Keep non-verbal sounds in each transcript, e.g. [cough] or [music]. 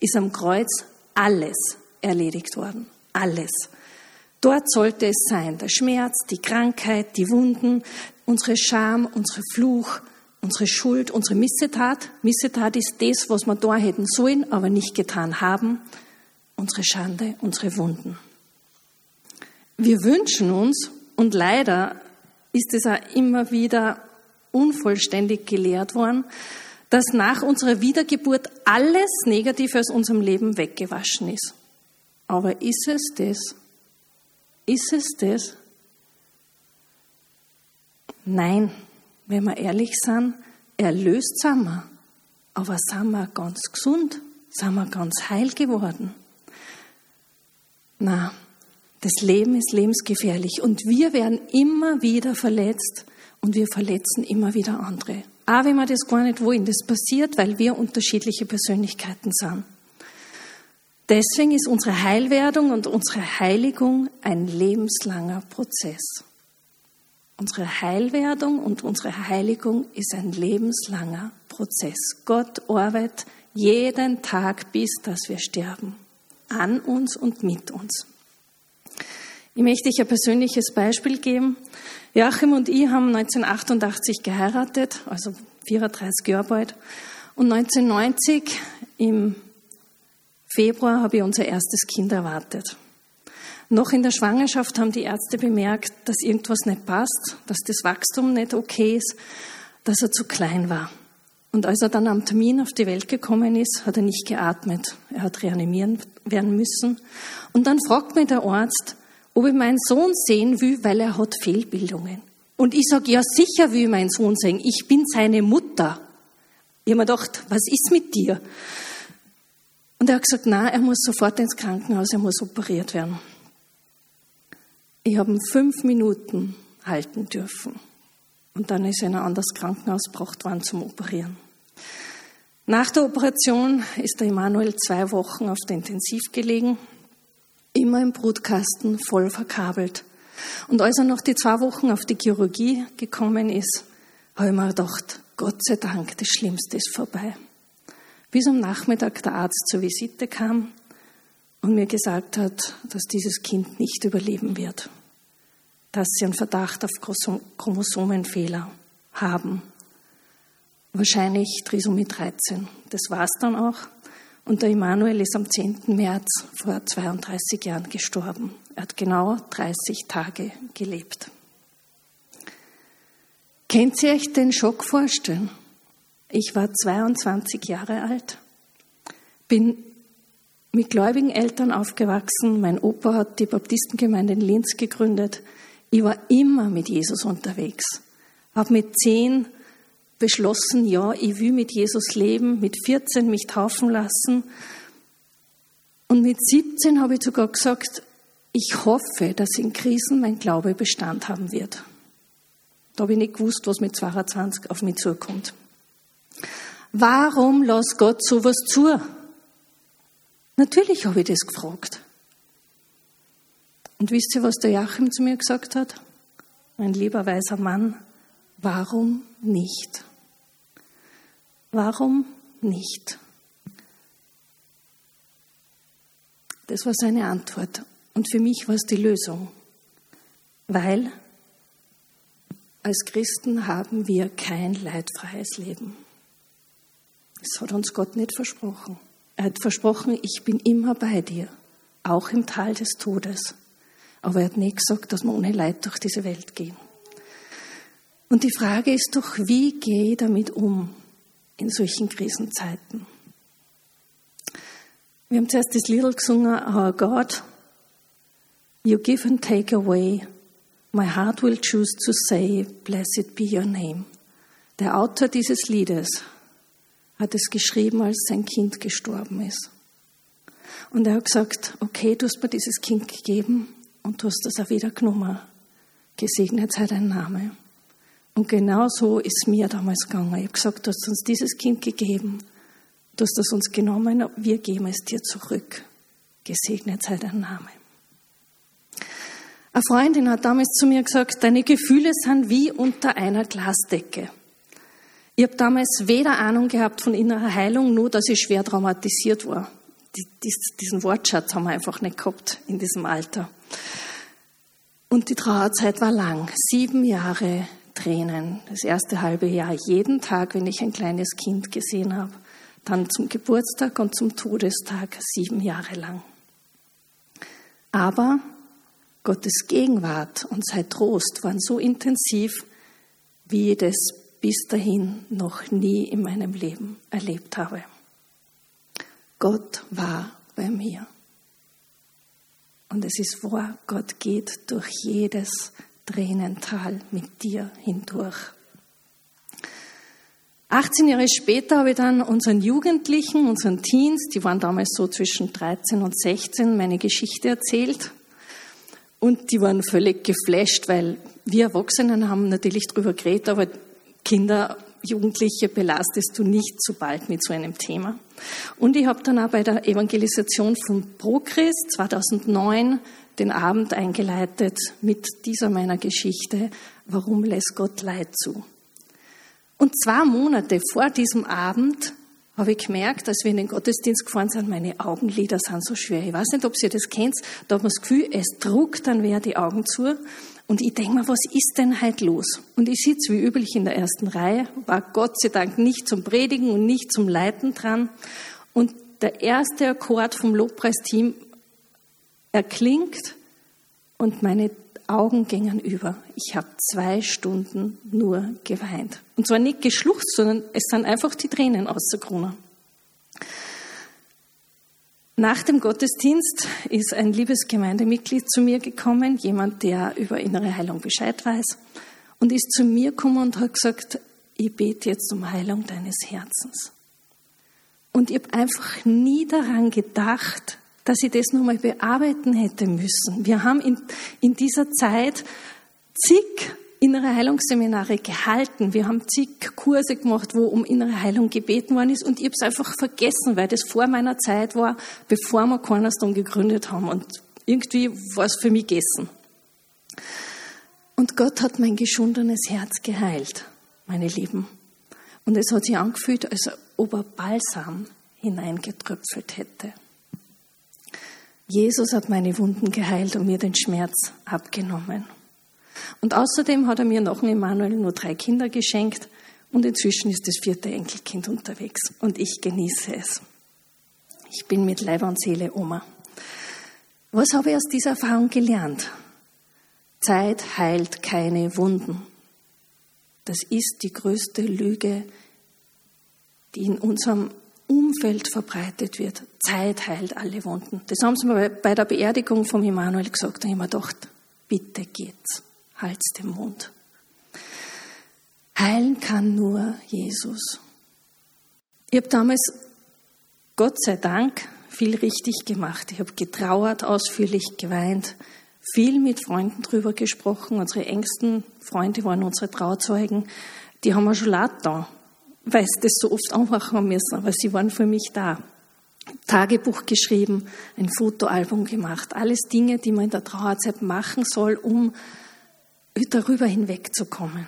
ist am Kreuz alles erledigt worden. Alles. Dort sollte es sein, der Schmerz, die Krankheit, die Wunden, unsere Scham, unsere Fluch, unsere Schuld, unsere Missetat. Missetat ist das, was wir da hätten sollen, aber nicht getan haben. Unsere Schande, unsere Wunden. Wir wünschen uns, und leider ist es auch immer wieder unvollständig gelehrt worden, dass nach unserer Wiedergeburt alles Negative aus unserem Leben weggewaschen ist. Aber ist es das? Ist es das? Nein, wenn wir ehrlich sind, erlöst sind wir. Aber sind wir ganz gesund? Sind wir ganz heil geworden? Na, das Leben ist lebensgefährlich und wir werden immer wieder verletzt und wir verletzen immer wieder andere. Auch wenn wir das gar nicht wollen, das passiert, weil wir unterschiedliche Persönlichkeiten sind. Deswegen ist unsere Heilwerdung und unsere Heiligung ein lebenslanger Prozess. Unsere Heilwerdung und unsere Heiligung ist ein lebenslanger Prozess. Gott arbeitet jeden Tag, bis dass wir sterben. An uns und mit uns. Ich möchte euch ein persönliches Beispiel geben. Joachim und ich haben 1988 geheiratet, also 34 Jahre bald. Und 1990 im Februar habe ich unser erstes Kind erwartet. Noch in der Schwangerschaft haben die Ärzte bemerkt, dass irgendwas nicht passt, dass das Wachstum nicht okay ist, dass er zu klein war. Und als er dann am Termin auf die Welt gekommen ist, hat er nicht geatmet. Er hat reanimieren werden müssen. Und dann fragt mich der Arzt, ob ich meinen Sohn sehen will, weil er hat Fehlbildungen. Und ich sage, ja sicher will meinen Sohn sehen, ich bin seine Mutter. Ich habe mir gedacht, was ist mit dir? Und er hat gesagt, nein, er muss sofort ins Krankenhaus, er muss operiert werden. Ich habe ihn fünf Minuten halten dürfen. Und dann ist er in ein anderes Krankenhaus gebracht worden zum Operieren. Nach der Operation ist der Emanuel zwei Wochen auf der Intensiv gelegen immer im Brutkasten voll verkabelt. Und als er noch die zwei Wochen auf die Chirurgie gekommen ist, habe ich mir gedacht, Gott sei Dank, das Schlimmste ist vorbei. Bis am Nachmittag der Arzt zur Visite kam und mir gesagt hat, dass dieses Kind nicht überleben wird, dass sie einen Verdacht auf Chromosomenfehler haben. Wahrscheinlich Trisomie 13. Das war es dann auch. Und der Immanuel ist am 10. März vor 32 Jahren gestorben. Er hat genau 30 Tage gelebt. Kennt ihr euch den Schock vorstellen? Ich war 22 Jahre alt, bin mit gläubigen Eltern aufgewachsen. Mein Opa hat die Baptistengemeinde in Linz gegründet. Ich war immer mit Jesus unterwegs. Habe mit zehn beschlossen, ja, ich will mit Jesus leben, mit 14 mich taufen lassen. Und mit 17 habe ich sogar gesagt, ich hoffe, dass in Krisen mein Glaube Bestand haben wird. Da habe ich nicht gewusst, was mit 22 auf mich zukommt. Warum lässt Gott sowas zu? Natürlich habe ich das gefragt. Und wisst ihr, was der Joachim zu mir gesagt hat? Mein lieber weiser Mann, warum nicht? Warum nicht? Das war seine Antwort. Und für mich war es die Lösung. Weil als Christen haben wir kein leidfreies Leben. Das hat uns Gott nicht versprochen. Er hat versprochen, ich bin immer bei dir, auch im Tal des Todes. Aber er hat nicht gesagt, dass wir ohne Leid durch diese Welt gehen. Und die Frage ist doch, wie gehe ich damit um? In solchen Krisenzeiten. Wir haben zuerst das Lied gesungen, Our God, you give and take away. My heart will choose to say, blessed be your name. Der Autor dieses Liedes hat es geschrieben, als sein Kind gestorben ist. Und er hat gesagt, okay, du hast mir dieses Kind gegeben und du hast es auch wieder genommen. Gesegnet sei dein Name. Und genau so ist mir damals gegangen. Ich habe gesagt, du hast uns dieses Kind gegeben, du hast es uns genommen, wir geben es dir zurück. Gesegnet sei dein Name. Eine Freundin hat damals zu mir gesagt, deine Gefühle sind wie unter einer Glasdecke. Ich habe damals weder Ahnung gehabt von innerer Heilung, nur dass ich schwer traumatisiert war. die, diesen Wortschatz haben wir einfach nicht gehabt in diesem Alter. Und die Trauerzeit war lang. Sieben Jahre Tränen. Das erste halbe Jahr jeden Tag, wenn ich ein kleines Kind gesehen habe. Dann zum Geburtstag und zum Todestag sieben Jahre lang. Aber Gottes Gegenwart und sein Trost waren so intensiv, wie ich das bis dahin noch nie in meinem Leben erlebt habe. Gott war bei mir. Und es ist wahr, Gott geht durch jedes Tränental mit dir hindurch. 18 Jahre später habe ich dann unseren Jugendlichen, unseren Teens, die waren damals so zwischen 13 und 16, meine Geschichte erzählt. Und die waren völlig geflasht, weil wir Erwachsenen haben natürlich drüber geredet, aber Kinder, Jugendliche belastest du nicht so bald mit so einem Thema. Und ich habe dann auch bei der Evangelisation von ProChrist 2009 den Abend eingeleitet mit dieser meiner Geschichte, warum lässt Gott Leid zu? Und zwei Monate vor diesem Abend habe ich gemerkt, als wir in den Gottesdienst gefahren sind, meine Augenlider sind so schwer. Ich weiß nicht, ob ihr das kennt, da hat man das Gefühl, es druckt dann wer die Augen zu. Und ich denke mir, was ist denn heute los? Und ich sitze wie üblich in der ersten Reihe, war Gott sei Dank nicht zum Predigen und nicht zum Leiten dran. Und der erste Akkord vom Lobpreisteam erklingt und meine Augen gingen über. Ich habe zwei Stunden nur geweint. Und zwar nicht geschluchzt, sondern es sind einfach die Tränen ausgekommen. Nach dem Gottesdienst ist ein liebes Gemeindemitglied zu mir gekommen, jemand, der über innere Heilung Bescheid weiß, und ist zu mir gekommen und hat gesagt, ich bete jetzt um Heilung deines Herzens. Und ich habe einfach nie daran gedacht, dass ich das nochmal bearbeiten hätte müssen. Wir haben in, in dieser Zeit zig innere Heilungsseminare gehalten. Wir haben zig Kurse gemacht, wo um innere Heilung gebeten worden ist und ich habe es einfach vergessen, weil das vor meiner Zeit war, bevor wir Cornerstone gegründet haben und irgendwie war es für mich gegessen. Und Gott hat mein geschundenes Herz geheilt, meine Lieben. Und es hat sich angefühlt, als ob er Balsam hineingetröpfelt hätte. Jesus hat meine Wunden geheilt und mir den Schmerz abgenommen. Und außerdem hat er mir nach dem Emanuel nur drei Kinder geschenkt und inzwischen ist das vierte Enkelkind unterwegs und ich genieße es. Ich bin mit Leib und Seele Oma. Was habe ich aus dieser Erfahrung gelernt? Zeit heilt keine Wunden. Das ist die größte Lüge, die in unserem Umfeld verbreitet wird. Zeit heilt alle Wunden. Das haben sie mir bei der Beerdigung von Immanuel gesagt. Da habe ich mir gedacht, bitte geht's halt's den Mund. Heilen kann nur Jesus. Ich habe damals, Gott sei Dank, viel richtig gemacht. Ich habe getrauert, ausführlich geweint, viel mit Freunden drüber gesprochen. Unsere engsten Freunde waren unsere Trauzeugen. Die haben wir schon laut da, weil sie das so oft anmachen müssen, aber sie waren für mich da. Tagebuch geschrieben, ein Fotoalbum gemacht. Alles Dinge, die man in der Trauerzeit machen soll, um darüber hinwegzukommen.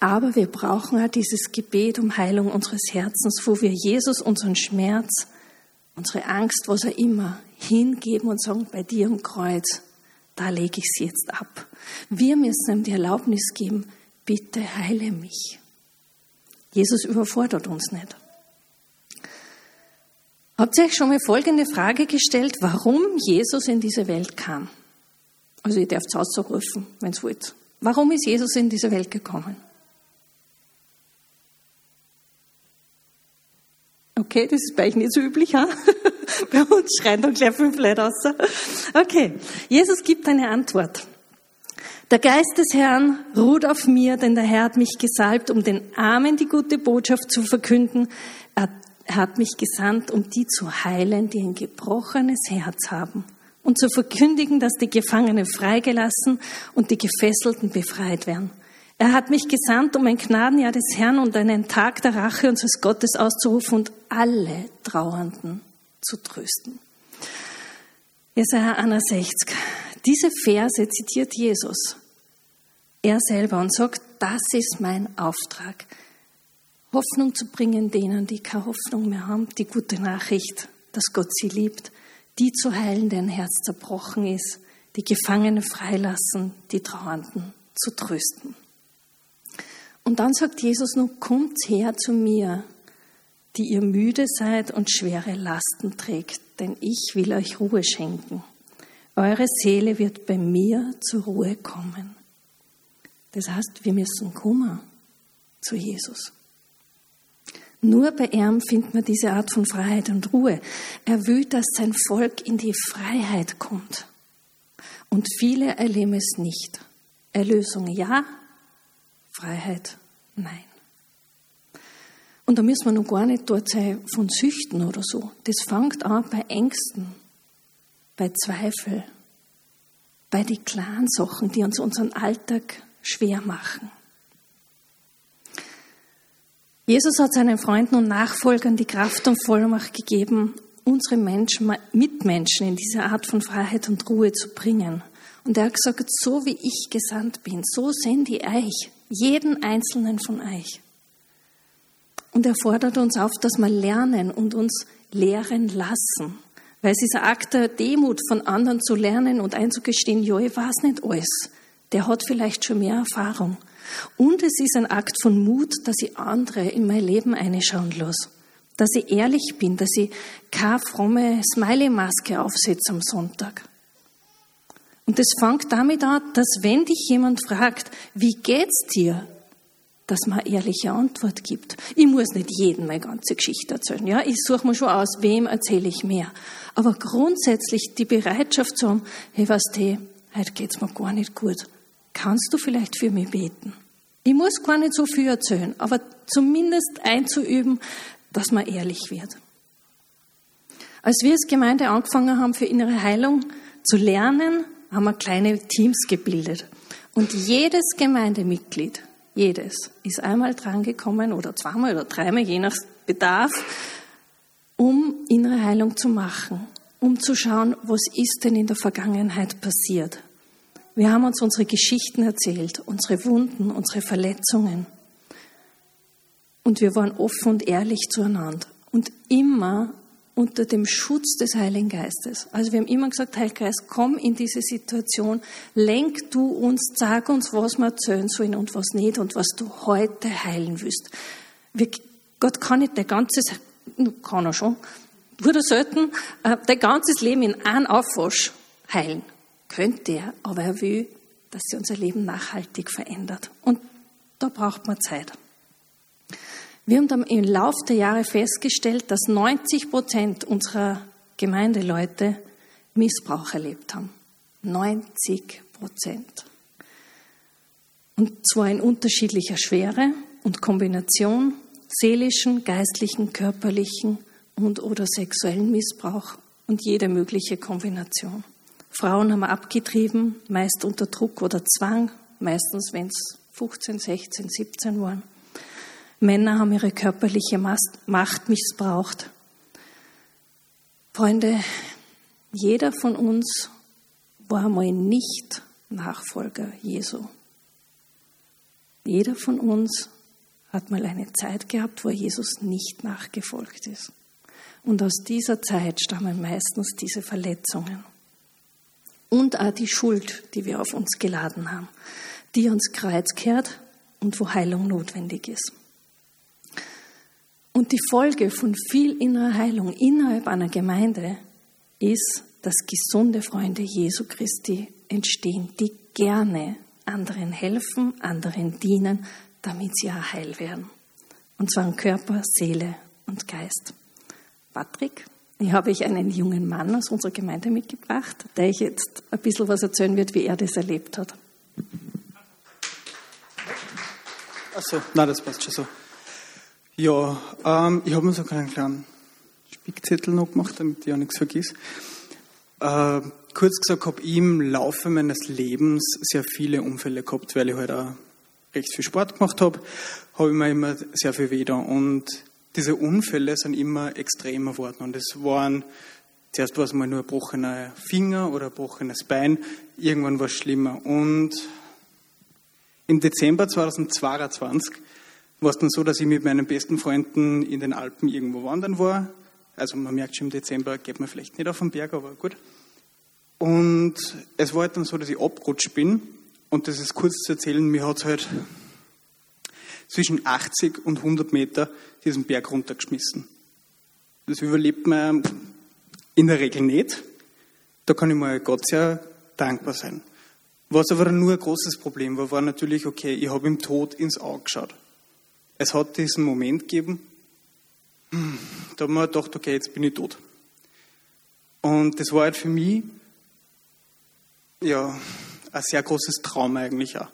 Aber wir brauchen halt dieses Gebet um Heilung unseres Herzens, wo wir Jesus unseren Schmerz, unsere Angst, was er immer, hingeben und sagen, bei dir am Kreuz, da lege ich sie jetzt ab. Wir müssen ihm die Erlaubnis geben, bitte heile mich. Jesus überfordert uns nicht. Habt ihr euch schon mal folgende Frage gestellt, warum Jesus in diese Welt kam? Also ihr dürft es auszurufen, wenn es wollt. Warum ist Jesus in diese Welt gekommen? Okay, das ist bei euch nicht so üblich, ha? [laughs] bei uns schreien dann gleich fünf Leute raus. Okay, Jesus gibt eine Antwort. Der Geist des Herrn ruht auf mir, denn der Herr hat mich gesalbt, um den Armen die gute Botschaft zu verkünden. Er hat mich gesandt, um die zu heilen, die ein gebrochenes Herz haben und zu verkündigen, dass die Gefangenen freigelassen und die Gefesselten befreit werden. Er hat mich gesandt, um ein Gnadenjahr des Herrn und einen Tag der Rache unseres Gottes auszurufen und alle Trauernden zu trösten. Jesaja 61. Diese Verse zitiert Jesus. Er selber und sagt, das ist mein Auftrag. Hoffnung zu bringen denen, die keine Hoffnung mehr haben, die gute Nachricht, dass Gott sie liebt, die zu heilen, deren Herz zerbrochen ist, die Gefangene freilassen, die Trauernden zu trösten. Und dann sagt Jesus nur, kommt her zu mir, die ihr müde seid und schwere Lasten trägt, denn ich will euch Ruhe schenken. Eure Seele wird bei mir zur Ruhe kommen. Das heißt, wir müssen kommen zu Jesus. Nur bei ihm findet man diese Art von Freiheit und Ruhe. Er will, dass sein Volk in die Freiheit kommt. Und viele erleben es nicht. Erlösung ja, Freiheit nein. Und da müssen wir noch gar nicht dort sein von Süchten oder so. Das fängt an bei Ängsten, bei Zweifel, bei den kleinen Sachen, die uns unseren Alltag schwer machen. Jesus hat seinen Freunden und Nachfolgern die Kraft und Vollmacht gegeben, unsere Menschen, Mitmenschen in diese Art von Freiheit und Ruhe zu bringen. Und er hat gesagt, so wie ich gesandt bin, so sende ich euch, jeden einzelnen von euch. Und er fordert uns auf, dass wir lernen und uns lehren lassen. Weil es ist ein Akt der Demut, von anderen zu lernen und einzugestehen, ja, ich weiß nicht alles. Der hat vielleicht schon mehr Erfahrung. Und es ist ein Akt von Mut, dass ich andere in mein Leben einschauen lasse. Dass ich ehrlich bin, dass ich keine fromme Smiley-Maske aufsetze am Sonntag. Und es fängt damit an, dass wenn dich jemand fragt, wie geht's dir, dass man eine ehrliche Antwort gibt. Ich muss nicht jedem meine ganze Geschichte erzählen. Ja, ich suche mir schon aus, wem erzähle ich mehr. Aber grundsätzlich die Bereitschaft zu haben, hey, was du, heute geht's mir gar nicht gut kannst du vielleicht für mich beten? Ich muss gar nicht so viel erzählen, aber zumindest einzuüben, dass man ehrlich wird. Als wir als Gemeinde angefangen haben, für innere Heilung zu lernen, haben wir kleine Teams gebildet. Und jedes Gemeindemitglied, jedes, ist einmal drangekommen oder zweimal oder dreimal, je nach Bedarf, um innere Heilung zu machen, um zu schauen, was ist denn in der Vergangenheit passiert. Wir haben uns unsere Geschichten erzählt, unsere Wunden, unsere Verletzungen. Und wir waren offen und ehrlich zueinander. Und immer unter dem Schutz des Heiligen Geistes. Also wir haben immer gesagt, Heiliger Geist, komm in diese Situation, lenk du uns, sag uns, was wir erzählen sollen und was nicht und was du heute heilen willst. Wir, Gott kann nicht dein ganzes, kann er schon, wurde selten, äh, dein ganzes Leben in einem Aufwasch heilen. Könnte er, aber er will, dass sie unser Leben nachhaltig verändert. Und da braucht man Zeit. Wir haben dann im Laufe der Jahre festgestellt, dass 90 Prozent unserer Gemeindeleute Missbrauch erlebt haben. 90 Prozent. Und zwar in unterschiedlicher Schwere und Kombination seelischen, geistlichen, körperlichen und oder sexuellen Missbrauch und jede mögliche Kombination. Frauen haben wir abgetrieben, meist unter Druck oder Zwang, meistens wenn es 15, 16, 17 waren. Männer haben ihre körperliche Macht missbraucht. Freunde, jeder von uns war einmal nicht Nachfolger Jesu. Jeder von uns hat mal eine Zeit gehabt, wo Jesus nicht nachgefolgt ist. Und aus dieser Zeit stammen meistens diese Verletzungen und auch die Schuld, die wir auf uns geladen haben, die ans Kreuz kehrt und wo Heilung notwendig ist. Und die Folge von viel innerer Heilung innerhalb einer Gemeinde ist, dass gesunde Freunde Jesu Christi entstehen, die gerne anderen helfen, anderen dienen, damit sie auch heil werden. Und zwar an Körper, Seele und Geist. Patrick? Ich habe ich einen jungen Mann aus unserer Gemeinde mitgebracht, der ich jetzt ein bisschen was erzählen wird, wie er das erlebt hat. Achso, nein, das passt schon so. Ja, ähm, ich habe mir sogar einen kleinen Spickzettel noch gemacht, damit ich auch nichts vergiss. Äh, kurz gesagt, habe ich im Laufe meines Lebens sehr viele Unfälle gehabt, weil ich halt auch recht viel Sport gemacht habe, habe ich mir immer sehr viel weh Und diese Unfälle sind immer extremer geworden. Und es waren, zuerst war es mal nur ein gebrochener Finger oder ein gebrochenes Bein, irgendwann war es schlimmer. Und im Dezember 2022 war es dann so, dass ich mit meinen besten Freunden in den Alpen irgendwo wandern war. Also man merkt schon im Dezember geht man vielleicht nicht auf den Berg, aber gut. Und es war halt dann so, dass ich abgerutscht bin. Und das ist kurz zu erzählen, mir hat es halt zwischen 80 und 100 Meter diesen Berg runtergeschmissen. Das überlebt man in der Regel nicht. Da kann ich mal Gott sehr dankbar sein. Was aber nur ein großes Problem war, war natürlich, okay, ich habe ihm Tod ins Auge geschaut. Es hat diesen Moment gegeben, da ich mir gedacht, okay, jetzt bin ich tot. Und das war halt für mich, ja, ein sehr großes Trauma eigentlich auch.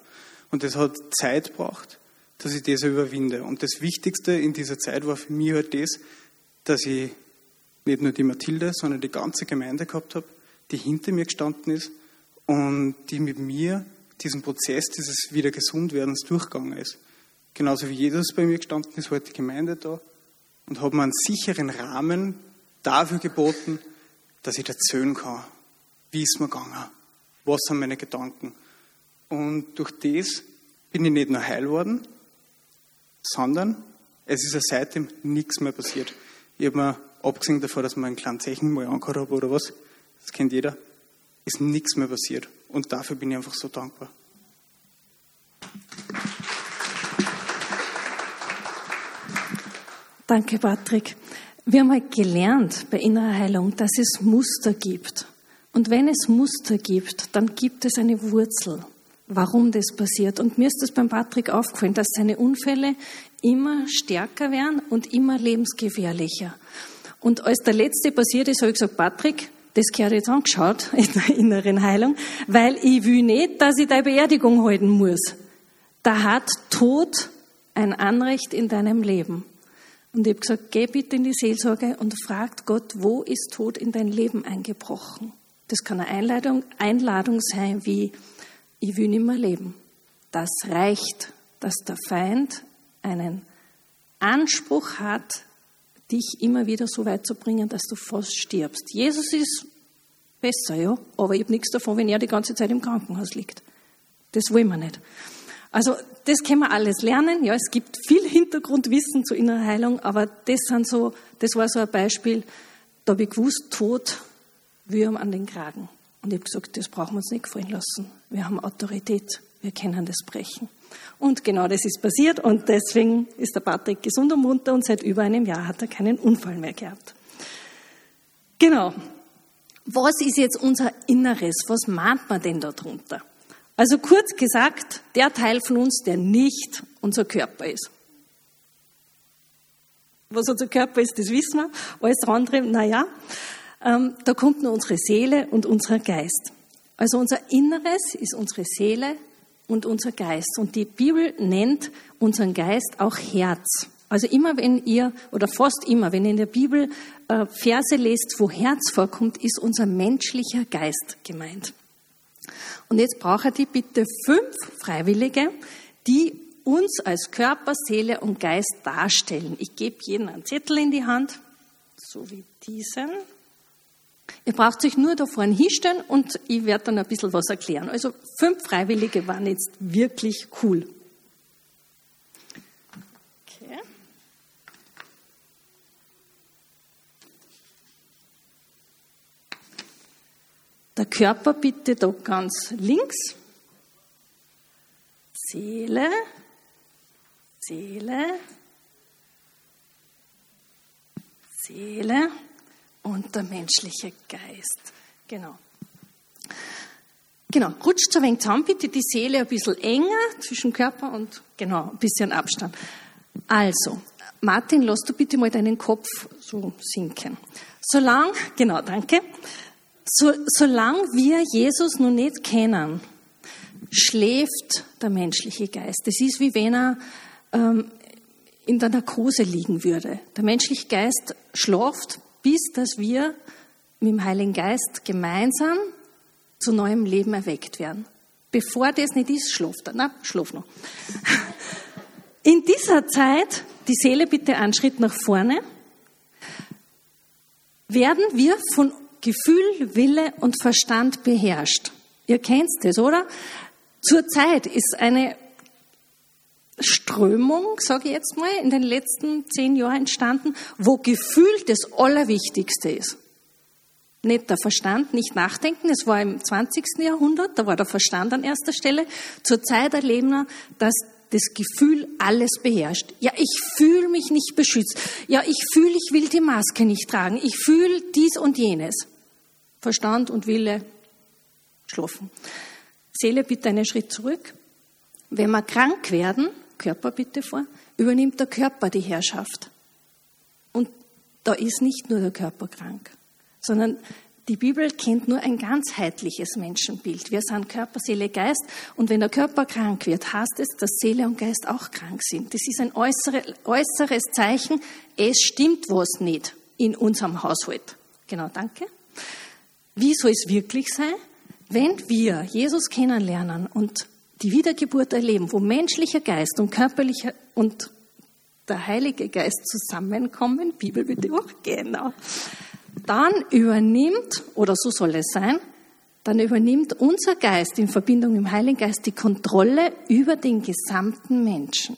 Und das hat Zeit gebraucht, dass ich das überwinde. Und das Wichtigste in dieser Zeit war für mich halt das, dass ich nicht nur die Mathilde, sondern die ganze Gemeinde gehabt habe, die hinter mir gestanden ist und die mit mir diesen Prozess dieses wieder Gesundwerdens durchgegangen ist. Genauso wie Jesus bei mir gestanden ist, war die Gemeinde da und hat mir einen sicheren Rahmen dafür geboten, dass ich erzählen kann, wie ist mir gegangen, was sind meine Gedanken. Und durch das bin ich nicht nur heil worden, sondern es ist ja seitdem nichts mehr passiert. Ich habe mir, abgesehen davon, dass man einen kleinen Zeichen mal angehört habe oder was, das kennt jeder, ist nichts mehr passiert. Und dafür bin ich einfach so dankbar. Danke, Patrick. Wir haben halt gelernt bei innerer Heilung, dass es Muster gibt. Und wenn es Muster gibt, dann gibt es eine Wurzel, warum das passiert. Und mir ist das beim Patrick aufgefallen, dass seine Unfälle immer stärker werden und immer lebensgefährlicher. Und als der letzte passiert ist, habe ich gesagt, Patrick, das gehört jetzt angeschaut [laughs] in der inneren Heilung, weil ich will nicht, dass ich deine Beerdigung halten muss. Da hat Tod ein Anrecht in deinem Leben. Und ich habe gesagt, geh bitte in die Seelsorge und fragt Gott, wo ist Tod in dein Leben eingebrochen? Das kann eine Einladung, Einladung sein wie, ich will nicht mehr leben. Das reicht, dass der Feind einen Anspruch hat, dich immer wieder so weit zu bringen, dass du fast stirbst. Jesus ist besser, ja, aber ich habe nichts davon, wenn er die ganze Zeit im Krankenhaus liegt. Das wollen wir nicht. Also das können wir alles lernen. Ja, es gibt viel Hintergrundwissen zur inneren Heilung, aber das sind so, das war so ein Beispiel. Da habe ich gewusst, Tod, Würm an den Kragen. Und ich habe gesagt, das brauchen wir uns nicht gefallen lassen. Wir haben Autorität, wir können das brechen. Und genau das ist passiert und deswegen ist der Patrick gesund und munter und seit über einem Jahr hat er keinen Unfall mehr gehabt. Genau. Was ist jetzt unser Inneres? Was mahnt man denn darunter? Also kurz gesagt, der Teil von uns, der nicht unser Körper ist. Was unser Körper ist, das wissen wir. Alles andere, naja, ähm, da kommt nur unsere Seele und unser Geist. Also unser Inneres ist unsere Seele und unser Geist. Und die Bibel nennt unseren Geist auch Herz. Also immer wenn ihr, oder fast immer, wenn ihr in der Bibel äh, Verse lest, wo Herz vorkommt, ist unser menschlicher Geist gemeint. Und jetzt braucht ihr bitte fünf Freiwillige, die uns als Körper, Seele und Geist darstellen. Ich gebe jedem einen Zettel in die Hand, so wie diesen. Ihr braucht sich nur da vorne hinstellen und ich werde dann ein bisschen was erklären. Also fünf Freiwillige waren jetzt wirklich cool. Okay. Der Körper bitte da ganz links. Seele, Seele, Seele und der menschliche Geist. Genau. Genau, rutscht so ein wenig zusammen, bitte die Seele ein bisschen enger zwischen Körper und genau, ein bisschen Abstand. Also, Martin, lass du bitte mal deinen Kopf so sinken. Solange, genau, danke. So, solange wir Jesus noch nicht kennen, schläft der menschliche Geist. Das ist wie wenn er ähm, in der Narkose liegen würde. Der menschliche Geist schläft, bis dass wir mit dem Heiligen Geist gemeinsam zu neuem Leben erweckt werden. Bevor das nicht ist, schläft er. Na, schlaf noch. [laughs] In dieser Zeit, die Seele bitte einen Schritt nach vorne, werden wir von Gefühl, Wille und Verstand beherrscht. Ihr kennt das, oder? Zurzeit ist eine Strömung, sage ich jetzt mal, in den letzten zehn Jahren entstanden, wo Gefühl das Allerwichtigste ist. Nicht der Verstand, nicht nachdenken. Es war im 20. Jahrhundert, da war der Verstand an erster Stelle. Zurzeit erleben wir, dass das Gefühl alles beherrscht. Ja, ich fühle mich nicht beschützt. Ja, ich fühle, ich will die Maske nicht tragen. Ich fühle dies und jenes. Verstand und Wille schlafen. Seele, bitte einen Schritt zurück. Wenn wir krank werden, Körper bitte vor, übernimmt der Körper die Herrschaft. Und da ist nicht nur der Körper krank, sondern die Bibel kennt nur ein ganzheitliches Menschenbild. Wir sind Körper, Seele, Geist. Und wenn der Körper krank wird, heißt es, dass Seele und Geist auch krank sind. Das ist ein äußeres Zeichen. Es stimmt was nicht in unserem Haushalt. Genau, danke. Wie soll es wirklich sein? Wenn wir Jesus kennenlernen und die Wiedergeburt erleben, wo menschlicher Geist und körperlicher und der Heilige Geist zusammenkommen, Bibel bitte auch, genau, dann übernimmt, oder so soll es sein, dann übernimmt unser Geist in Verbindung mit dem Heiligen Geist die Kontrolle über den gesamten Menschen.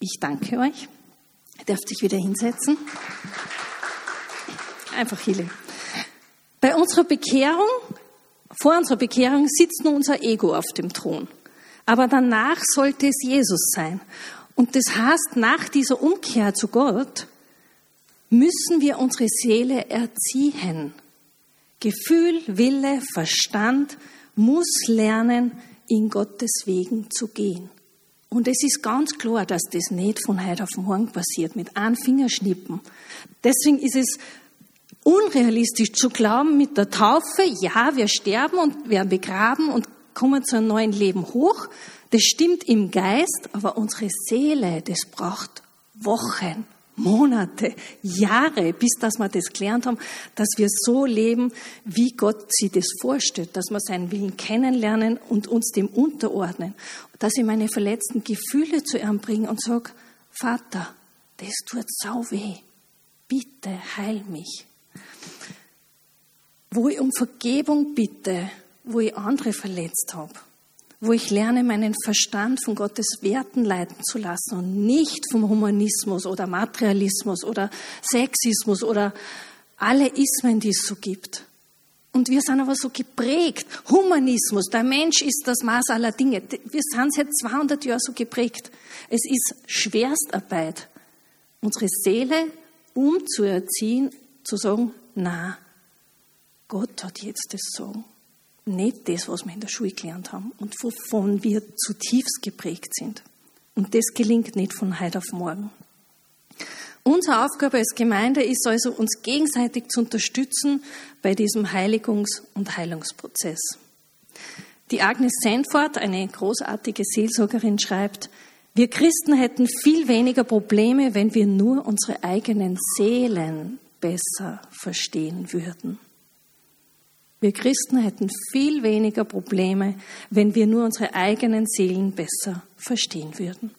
Ich danke euch. Ihr dürft sich wieder hinsetzen. Einfach Hille. Bei unserer Bekehrung, vor unserer Bekehrung sitzt nur unser Ego auf dem Thron. Aber danach sollte es Jesus sein. Und das heißt, nach dieser Umkehr zu Gott müssen wir unsere Seele erziehen. Gefühl, Wille, Verstand muss lernen, in Gottes Wegen zu gehen. Und es ist ganz klar, dass das nicht von heute auf morgen passiert, mit einem Fingerschnippen. Deswegen ist es unrealistisch zu glauben, mit der Taufe, ja, wir sterben und werden begraben und kommen zu einem neuen Leben hoch. Das stimmt im Geist, aber unsere Seele, das braucht Wochen, Monate, Jahre, bis dass wir das gelernt haben, dass wir so leben, wie Gott sich das vorstellt, dass wir seinen Willen kennenlernen und uns dem unterordnen. Dass ich meine verletzten Gefühle zu ihm bringe und sage, Vater, das tut sau weh. Bitte heil mich. Wo ich um Vergebung bitte, wo ich andere verletzt habe wo ich lerne, meinen Verstand von Gottes Werten leiten zu lassen und nicht vom Humanismus oder Materialismus oder Sexismus oder alle Ismen, die es so gibt. Und wir sind aber so geprägt. Humanismus, der Mensch ist das Maß aller Dinge. Wir sind seit 200 Jahren so geprägt. Es ist Schwerstarbeit, unsere Seele umzuerziehen, zu sagen, na, Gott hat jetzt das Sagen nicht das, was wir in der Schule gelernt haben und wovon wir zutiefst geprägt sind. Und das gelingt nicht von heute auf morgen. Unsere Aufgabe als Gemeinde ist also, uns gegenseitig zu unterstützen bei diesem Heiligungs- und Heilungsprozess. Die Agnes Sandford, eine großartige Seelsorgerin, schreibt, wir Christen hätten viel weniger Probleme, wenn wir nur unsere eigenen Seelen besser verstehen würden. Wir Christen hätten viel weniger Probleme, wenn wir nur unsere eigenen Seelen besser verstehen würden.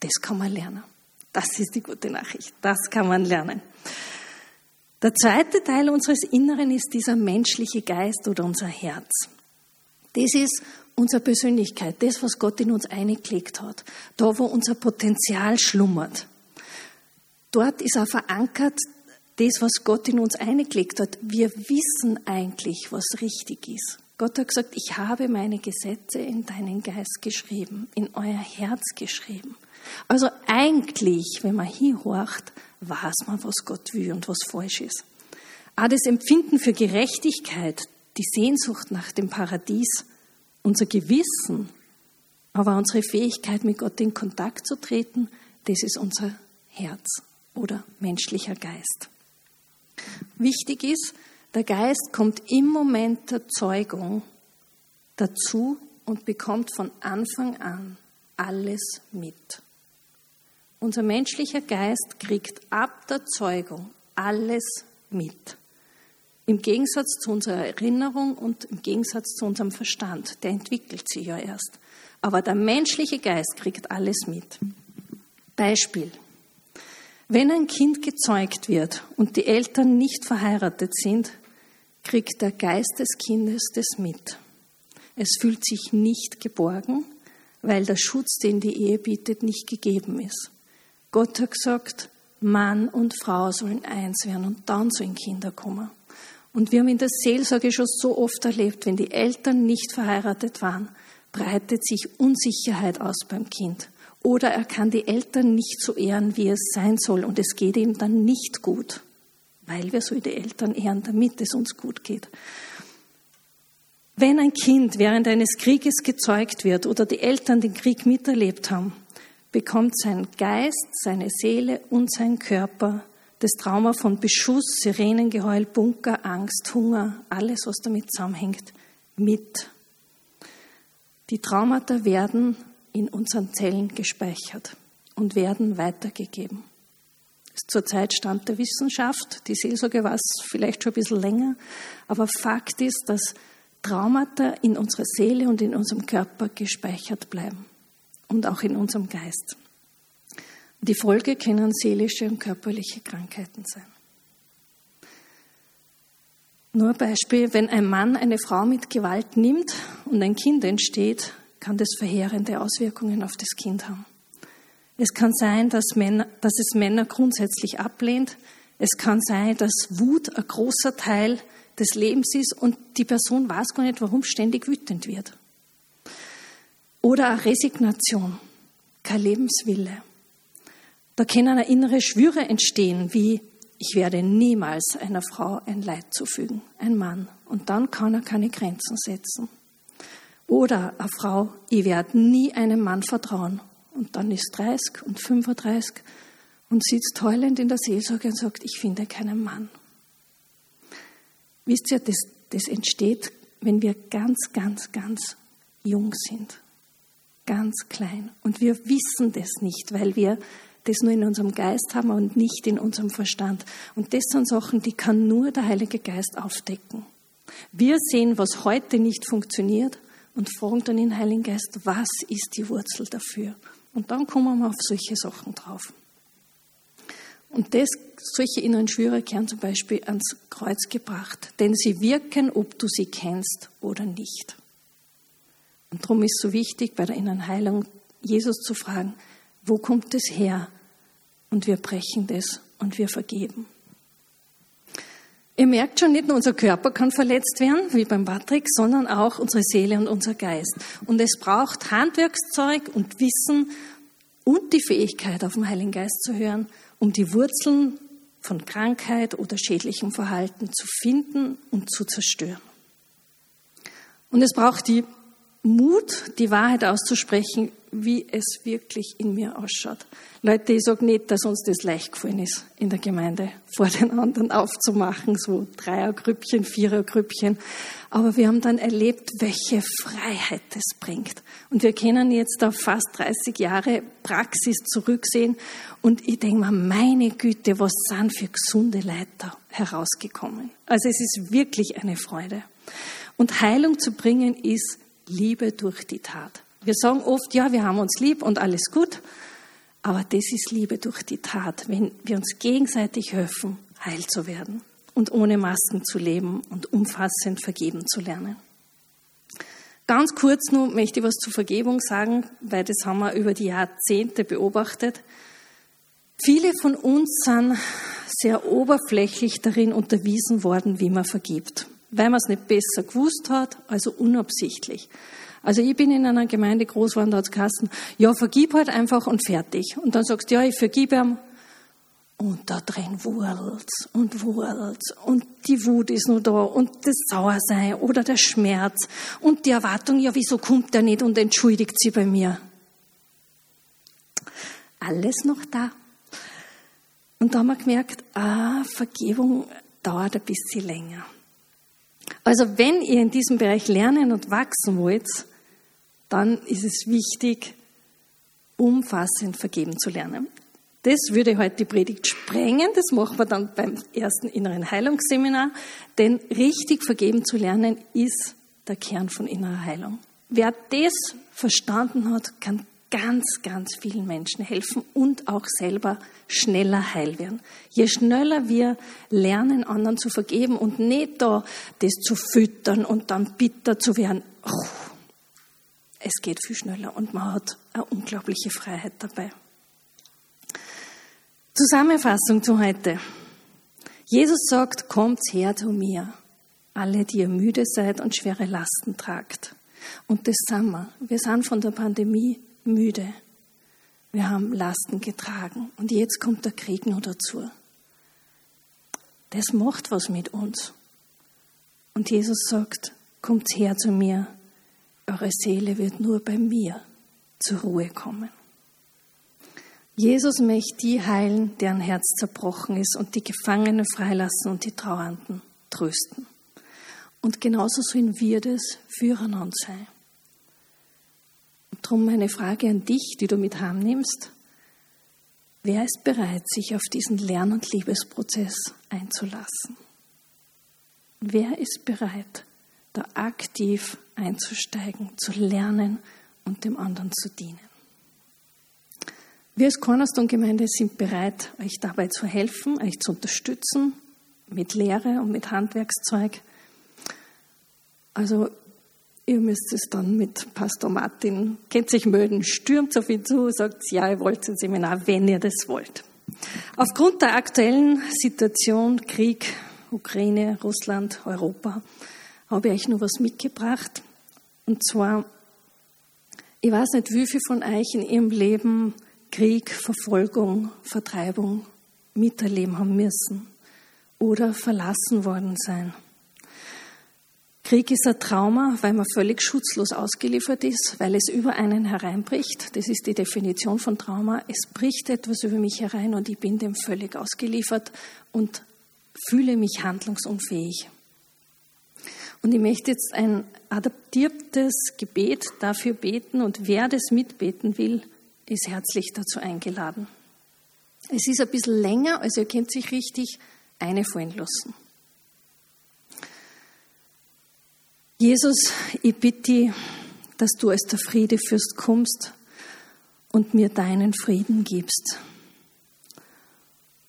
Das kann man lernen. Das ist die gute Nachricht. Das kann man lernen. Der zweite Teil unseres Inneren ist dieser menschliche Geist oder unser Herz. Das ist unsere Persönlichkeit, das, was Gott in uns eingelegt hat, da, wo unser Potenzial schlummert. Dort ist auch verankert das, was Gott in uns eingelegt hat, wir wissen eigentlich, was richtig ist. Gott hat gesagt, ich habe meine Gesetze in deinen Geist geschrieben, in euer Herz geschrieben. Also eigentlich, wenn man hinhorcht, weiß man, was Gott will und was falsch ist. Auch das Empfinden für Gerechtigkeit, die Sehnsucht nach dem Paradies, unser Gewissen, aber unsere Fähigkeit, mit Gott in Kontakt zu treten, das ist unser Herz oder menschlicher Geist. Wichtig ist, der Geist kommt im Moment der Zeugung dazu und bekommt von Anfang an alles mit. Unser menschlicher Geist kriegt ab der Zeugung alles mit. Im Gegensatz zu unserer Erinnerung und im Gegensatz zu unserem Verstand, der entwickelt sich ja erst. Aber der menschliche Geist kriegt alles mit. Beispiel. Wenn ein Kind gezeugt wird und die Eltern nicht verheiratet sind, kriegt der Geist des Kindes das mit. Es fühlt sich nicht geborgen, weil der Schutz, den die Ehe bietet, nicht gegeben ist. Gott hat gesagt, Mann und Frau sollen eins werden und dann sollen Kinder kommen. Und wir haben in der Seelsorge schon so oft erlebt, wenn die Eltern nicht verheiratet waren, breitet sich Unsicherheit aus beim Kind. Oder er kann die Eltern nicht so ehren, wie es sein soll, und es geht ihm dann nicht gut, weil wir so die Eltern ehren, damit es uns gut geht. Wenn ein Kind während eines Krieges gezeugt wird oder die Eltern den Krieg miterlebt haben, bekommt sein Geist, seine Seele und sein Körper das Trauma von Beschuss, Sirenengeheul, Bunker, Angst, Hunger, alles, was damit zusammenhängt, mit. Die Traumata werden in unseren Zellen gespeichert und werden weitergegeben. Zurzeit Stand der Wissenschaft. Die Seelsorge war es vielleicht schon ein bisschen länger. Aber Fakt ist, dass Traumata in unserer Seele und in unserem Körper gespeichert bleiben und auch in unserem Geist. Die Folge können seelische und körperliche Krankheiten sein. Nur ein Beispiel, wenn ein Mann eine Frau mit Gewalt nimmt und ein Kind entsteht, kann das verheerende Auswirkungen auf das Kind haben. Es kann sein, dass, Männer, dass es Männer grundsätzlich ablehnt. Es kann sein, dass Wut ein großer Teil des Lebens ist und die Person weiß gar nicht, warum ständig wütend wird. Oder eine Resignation, kein Lebenswille. Da können innere Schwüre entstehen, wie ich werde niemals einer Frau ein Leid zufügen, ein Mann. Und dann kann er keine Grenzen setzen. Oder eine Frau, ich werde nie einem Mann vertrauen. Und dann ist 30 und 35 und sitzt heulend in der Seelsorge und sagt, ich finde keinen Mann. Wisst ihr, das, das entsteht, wenn wir ganz, ganz, ganz jung sind. Ganz klein. Und wir wissen das nicht, weil wir das nur in unserem Geist haben und nicht in unserem Verstand. Und das sind Sachen, die kann nur der Heilige Geist aufdecken. Wir sehen, was heute nicht funktioniert und fragen dann den Heiligen Geist, was ist die Wurzel dafür? Und dann kommen wir auf solche Sachen drauf. Und das, solche inneren Schwüre kehren zum Beispiel ans Kreuz gebracht, denn sie wirken, ob du sie kennst oder nicht. Und darum ist so wichtig, bei der inneren Heilung Jesus zu fragen, wo kommt es her? Und wir brechen das und wir vergeben. Ihr merkt schon, nicht nur unser Körper kann verletzt werden, wie beim Patrick, sondern auch unsere Seele und unser Geist. Und es braucht Handwerkszeug und Wissen und die Fähigkeit, auf den Heiligen Geist zu hören um die Wurzeln von Krankheit oder schädlichem Verhalten zu finden und zu zerstören. Und es braucht die Mut, die Wahrheit auszusprechen, wie es wirklich in mir ausschaut. Leute, ich sage nicht, dass uns das leicht gefallen ist, in der Gemeinde vor den anderen aufzumachen, so Dreiergrüppchen, Vierergrüppchen. Aber wir haben dann erlebt, welche Freiheit das bringt. Und wir können jetzt auf fast 30 Jahre Praxis zurücksehen. Und ich denke mir, meine Güte, was sind für gesunde Leute herausgekommen. Also es ist wirklich eine Freude. Und Heilung zu bringen ist Liebe durch die Tat. Wir sagen oft, ja, wir haben uns lieb und alles gut, aber das ist Liebe durch die Tat, wenn wir uns gegenseitig helfen, heil zu werden und ohne Masken zu leben und umfassend vergeben zu lernen. Ganz kurz nur möchte ich was zur Vergebung sagen, weil das haben wir über die Jahrzehnte beobachtet. Viele von uns sind sehr oberflächlich darin unterwiesen worden, wie man vergibt, weil man es nicht besser gewusst hat, also unabsichtlich. Also ich bin in einer Gemeinde groß geworden, da hat's Kassen, ja, vergib halt einfach und fertig. Und dann sagst du, ja, ich vergib ihm. Und da drin wurzelt's und wurzelt's. Und die Wut ist nur da und das Sauersein oder der Schmerz und die Erwartung, ja, wieso kommt der nicht und entschuldigt sie bei mir? Alles noch da. Und da haben wir gemerkt, ah, Vergebung dauert ein bisschen länger. Also wenn ihr in diesem Bereich lernen und wachsen wollt, dann ist es wichtig, umfassend vergeben zu lernen. Das würde heute die Predigt sprengen, das machen wir dann beim ersten inneren Heilungsseminar, denn richtig vergeben zu lernen ist der Kern von innerer Heilung. Wer das verstanden hat, kann ganz, ganz vielen Menschen helfen und auch selber schneller heil werden. Je schneller wir lernen, anderen zu vergeben und nicht da das zu füttern und dann bitter zu werden, oh, es geht viel schneller und man hat eine unglaubliche Freiheit dabei. Zusammenfassung zu heute. Jesus sagt, kommt her zu mir, alle, die ihr müde seid und schwere Lasten tragt. Und das sind wir. Wir sind von der Pandemie müde. Wir haben Lasten getragen. Und jetzt kommt der Krieg noch dazu. Das macht was mit uns. Und Jesus sagt, kommt her zu mir. Eure Seele wird nur bei mir zur Ruhe kommen. Jesus möchte die heilen, deren Herz zerbrochen ist und die Gefangenen freilassen und die Trauernden trösten. Und genauso sollen wir das füreinander sein. Und darum meine Frage an dich, die du mit heimnimmst. Wer ist bereit, sich auf diesen Lern- und Liebesprozess einzulassen? Wer ist bereit, da aktiv einzusteigen, zu lernen und dem anderen zu dienen? Wir als Cornerstone-Gemeinde sind bereit, euch dabei zu helfen, euch zu unterstützen mit Lehre und mit Handwerkszeug. Also ihr müsst es dann mit Pastor Martin, kennt sich melden, stürmt auf ihn zu, sagt, ja, ihr wollt ein Seminar, wenn ihr das wollt. Aufgrund der aktuellen Situation, Krieg, Ukraine, Russland, Europa, habe ich euch nur was mitgebracht. Und zwar, ich weiß nicht, wie viele von euch in ihrem Leben Krieg, Verfolgung, Vertreibung miterleben haben müssen oder verlassen worden sein. Krieg ist ein Trauma, weil man völlig schutzlos ausgeliefert ist, weil es über einen hereinbricht. Das ist die Definition von Trauma. Es bricht etwas über mich herein und ich bin dem völlig ausgeliefert und fühle mich handlungsunfähig. Und ich möchte jetzt ein adaptiertes Gebet dafür beten und wer das mitbeten will, ist herzlich dazu eingeladen. Es ist ein bisschen länger, also ihr könnt sich richtig eine fallen lassen. Jesus, ich bitte dich, dass du als der Friedefürst kommst und mir deinen Frieden gibst.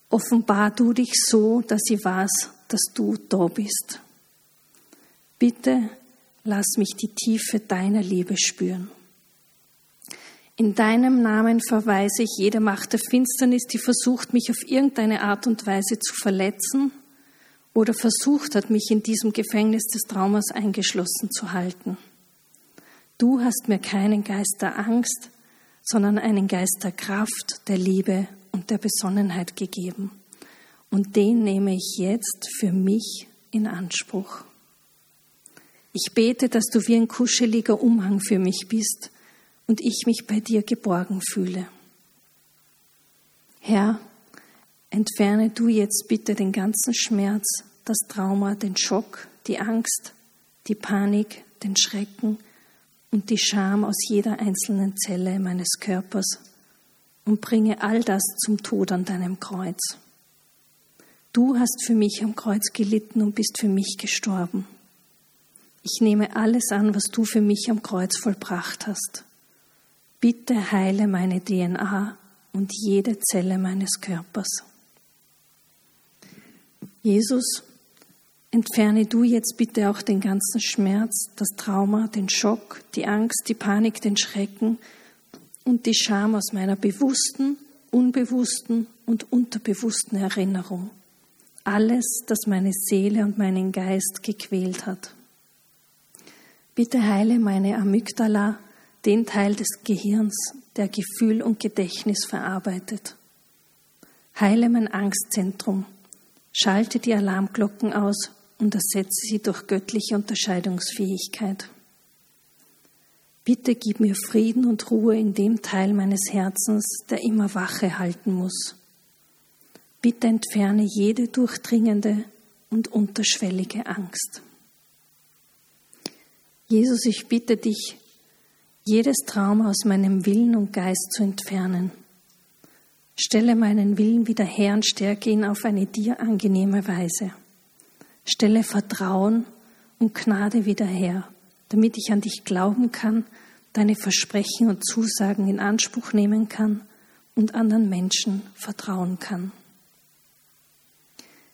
Offenbar du dich so, dass ich weiß, dass du da bist. Bitte lass mich die Tiefe deiner Liebe spüren. In deinem Namen verweise ich jede Macht der Finsternis, die versucht, mich auf irgendeine Art und Weise zu verletzen oder versucht hat, mich in diesem Gefängnis des Traumas eingeschlossen zu halten. Du hast mir keinen Geist der Angst, sondern einen Geist der Kraft, der Liebe und der Besonnenheit gegeben. Und den nehme ich jetzt für mich in Anspruch. Ich bete, dass du wie ein kuscheliger Umhang für mich bist, und ich mich bei dir geborgen fühle. Herr, entferne du jetzt bitte den ganzen Schmerz, das Trauma, den Schock, die Angst, die Panik, den Schrecken und die Scham aus jeder einzelnen Zelle meines Körpers und bringe all das zum Tod an deinem Kreuz. Du hast für mich am Kreuz gelitten und bist für mich gestorben. Ich nehme alles an, was du für mich am Kreuz vollbracht hast. Bitte heile meine DNA und jede Zelle meines Körpers. Jesus, entferne du jetzt bitte auch den ganzen Schmerz, das Trauma, den Schock, die Angst, die Panik, den Schrecken und die Scham aus meiner bewussten, unbewussten und unterbewussten Erinnerung. Alles, das meine Seele und meinen Geist gequält hat. Bitte heile meine Amygdala, den Teil des Gehirns, der Gefühl und Gedächtnis verarbeitet. Heile mein Angstzentrum, schalte die Alarmglocken aus und ersetze sie durch göttliche Unterscheidungsfähigkeit. Bitte gib mir Frieden und Ruhe in dem Teil meines Herzens, der immer Wache halten muss. Bitte entferne jede durchdringende und unterschwellige Angst. Jesus, ich bitte dich, jedes Trauma aus meinem Willen und Geist zu entfernen. Stelle meinen Willen wieder her und stärke ihn auf eine dir angenehme Weise. Stelle Vertrauen und Gnade wieder her, damit ich an dich glauben kann, deine Versprechen und Zusagen in Anspruch nehmen kann und anderen Menschen vertrauen kann.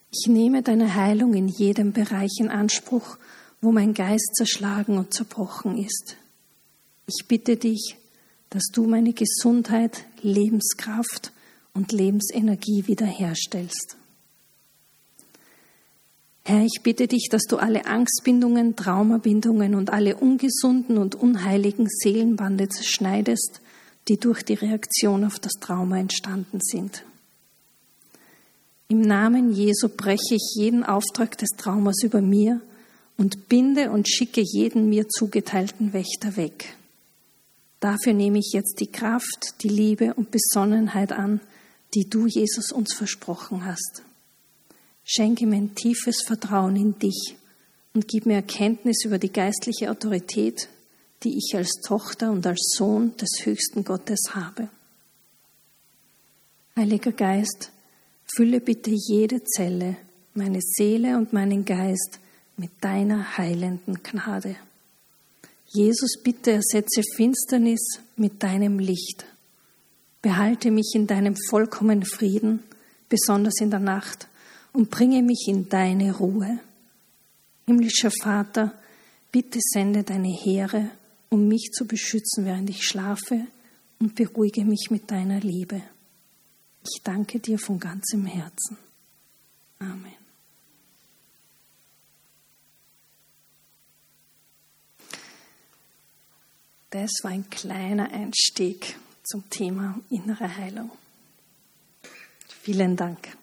Ich nehme deine Heilung in jedem Bereich in Anspruch, wo mein Geist zerschlagen und zerbrochen ist. Ich bitte dich, dass du meine Gesundheit, Lebenskraft und Lebensenergie wiederherstellst. Herr, ich bitte dich, dass du alle Angstbindungen, Traumabindungen und alle ungesunden und unheiligen Seelenbande zerschneidest, die durch die Reaktion auf das Trauma entstanden sind. Im Namen Jesu breche ich jeden Auftrag des Traumas über mir und binde und schicke jeden mir zugeteilten Wächter weg. Dafür nehme ich jetzt die Kraft, die Liebe und Besonnenheit an, die du, Jesus, uns versprochen hast. Schenke mir ein tiefes Vertrauen in dich und gib mir Erkenntnis über die geistliche Autorität, die ich als Tochter und als Sohn des höchsten Gottes habe. Heiliger Geist, fülle bitte jede Zelle, meine Seele und meinen Geist mit deiner heilenden Gnade. Jesus, bitte ersetze Finsternis mit deinem Licht. Behalte mich in deinem vollkommenen Frieden, besonders in der Nacht, und bringe mich in deine Ruhe. Himmlischer Vater, bitte sende deine Heere, um mich zu beschützen, während ich schlafe, und beruhige mich mit deiner Liebe. Ich danke dir von ganzem Herzen. Amen. Das war ein kleiner Einstieg zum Thema innere Heilung. Vielen Dank.